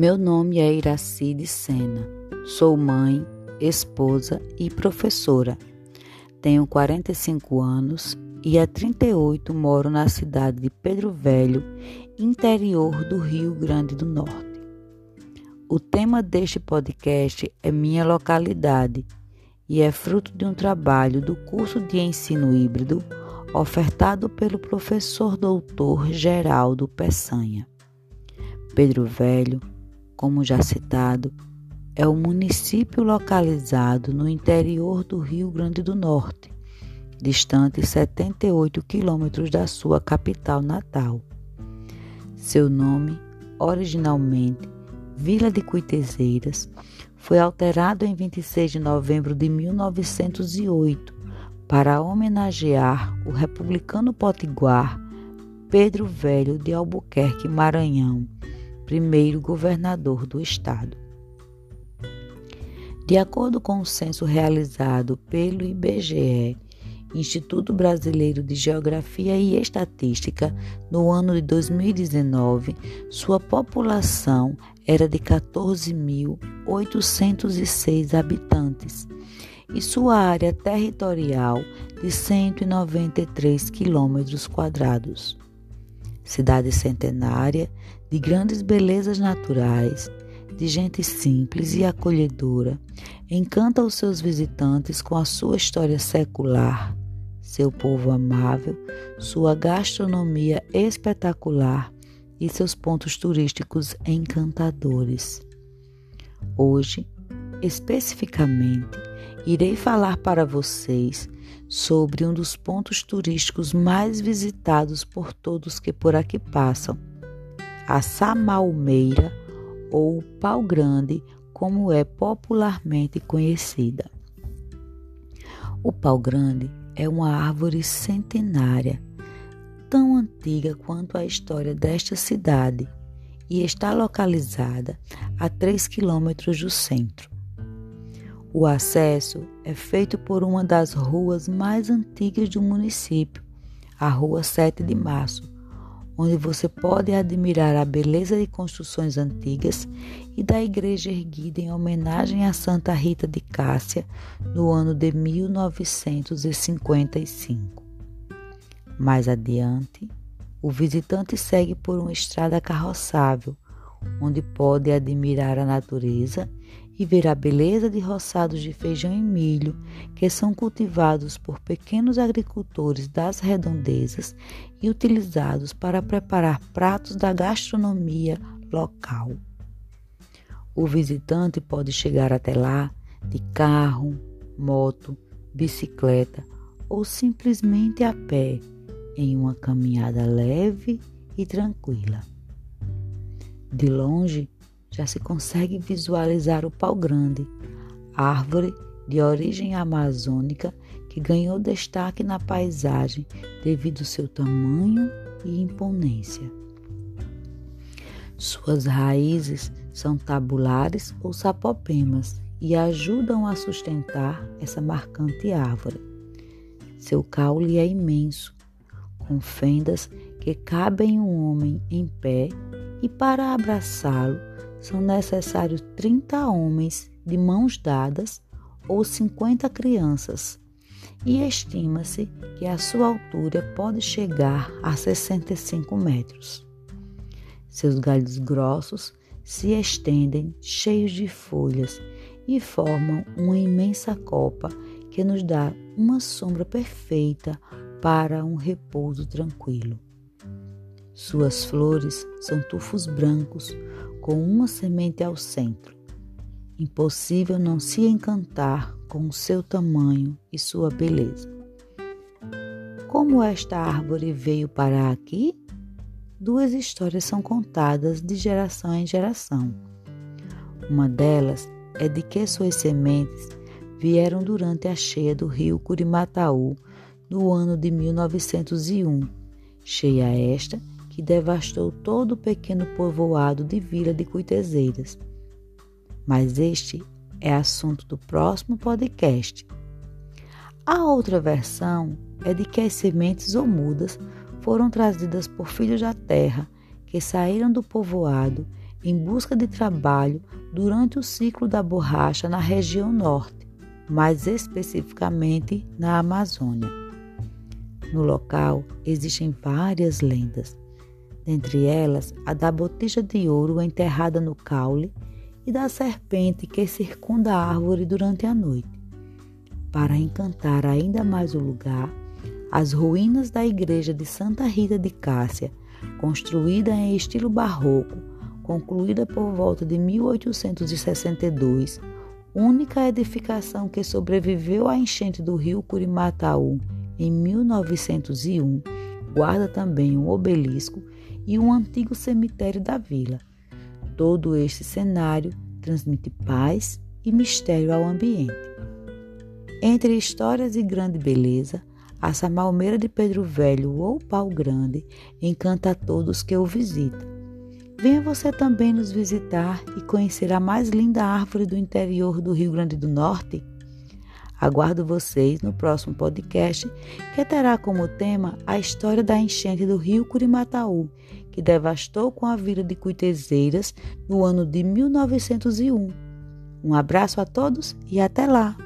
Meu nome é Iracide Sena. Sou mãe, esposa e professora. Tenho 45 anos e há 38 moro na cidade de Pedro Velho, interior do Rio Grande do Norte. O tema deste podcast é minha localidade e é fruto de um trabalho do curso de ensino híbrido ofertado pelo professor doutor Geraldo Peçanha. Pedro Velho, como já citado, é um município localizado no interior do Rio Grande do Norte, distante 78 quilômetros da sua capital natal. Seu nome, originalmente Vila de Cuitezeiras, foi alterado em 26 de novembro de 1908 para homenagear o republicano potiguar Pedro Velho de Albuquerque, Maranhão, primeiro governador do estado. De acordo com o censo realizado pelo IBGE, Instituto Brasileiro de Geografia e Estatística, no ano de 2019, sua população era de 14.806 habitantes e sua área territorial de 193 quilômetros quadrados. Cidade centenária, de grandes belezas naturais, de gente simples e acolhedora, encanta os seus visitantes com a sua história secular, seu povo amável, sua gastronomia espetacular e seus pontos turísticos encantadores. Hoje, especificamente, irei falar para vocês sobre um dos pontos turísticos mais visitados por todos que por aqui passam, a Samalmeira ou Pau Grande, como é popularmente conhecida. O pau grande é uma árvore centenária, tão antiga quanto a história desta cidade, e está localizada a 3 quilômetros do centro. O acesso é feito por uma das ruas mais antigas do município, a Rua 7 de Março, onde você pode admirar a beleza de construções antigas e da igreja erguida em homenagem a Santa Rita de Cássia no ano de 1955. Mais adiante, o visitante segue por uma estrada carroçável, onde pode admirar a natureza e ver a beleza de roçados de feijão e milho que são cultivados por pequenos agricultores das redondezas e utilizados para preparar pratos da gastronomia local. O visitante pode chegar até lá de carro, moto, bicicleta ou simplesmente a pé em uma caminhada leve e tranquila. De longe, já se consegue visualizar o pau-grande, árvore de origem amazônica que ganhou destaque na paisagem devido ao seu tamanho e imponência. Suas raízes são tabulares ou sapopemas e ajudam a sustentar essa marcante árvore. Seu caule é imenso, com fendas que cabem um homem em pé, e para abraçá-lo são necessários 30 homens de mãos dadas ou 50 crianças, e estima-se que a sua altura pode chegar a 65 metros. Seus galhos grossos se estendem cheios de folhas e formam uma imensa copa que nos dá uma sombra perfeita para um repouso tranquilo. Suas flores são tufos brancos com uma semente ao centro. Impossível não se encantar com o seu tamanho e sua beleza. Como esta árvore veio parar aqui? Duas histórias são contadas de geração em geração. Uma delas é de que suas sementes vieram durante a cheia do rio Curimataú no ano de 1901, cheia esta devastou todo o pequeno povoado de Vila de Cuitezeiras. Mas este é assunto do próximo podcast. A outra versão é de que as sementes ou mudas foram trazidas por filhos da terra que saíram do povoado em busca de trabalho durante o ciclo da borracha na região norte, mais especificamente na Amazônia. No local existem várias lendas, dentre elas a da botija de ouro enterrada no caule e da serpente que circunda a árvore durante a noite. Para encantar ainda mais o lugar, as ruínas da igreja de Santa Rita de Cássia, construída em estilo barroco, concluída por volta de 1862, única edificação que sobreviveu à enchente do rio Curimataú em 1901, guarda também um obelisco e um antigo cemitério da vila. Todo este cenário transmite paz e mistério ao ambiente. Entre histórias e grande beleza, a Samalmeira de Pedro Velho ou Pau Grande encanta a todos que o visitam. Venha você também nos visitar e conhecer a mais linda árvore do interior do Rio Grande do Norte. Aguardo vocês no próximo podcast, que terá como tema a história da enchente do rio Curimataú, que devastou com a vila de Cuitezeiras no ano de 1901. Um abraço a todos e até lá!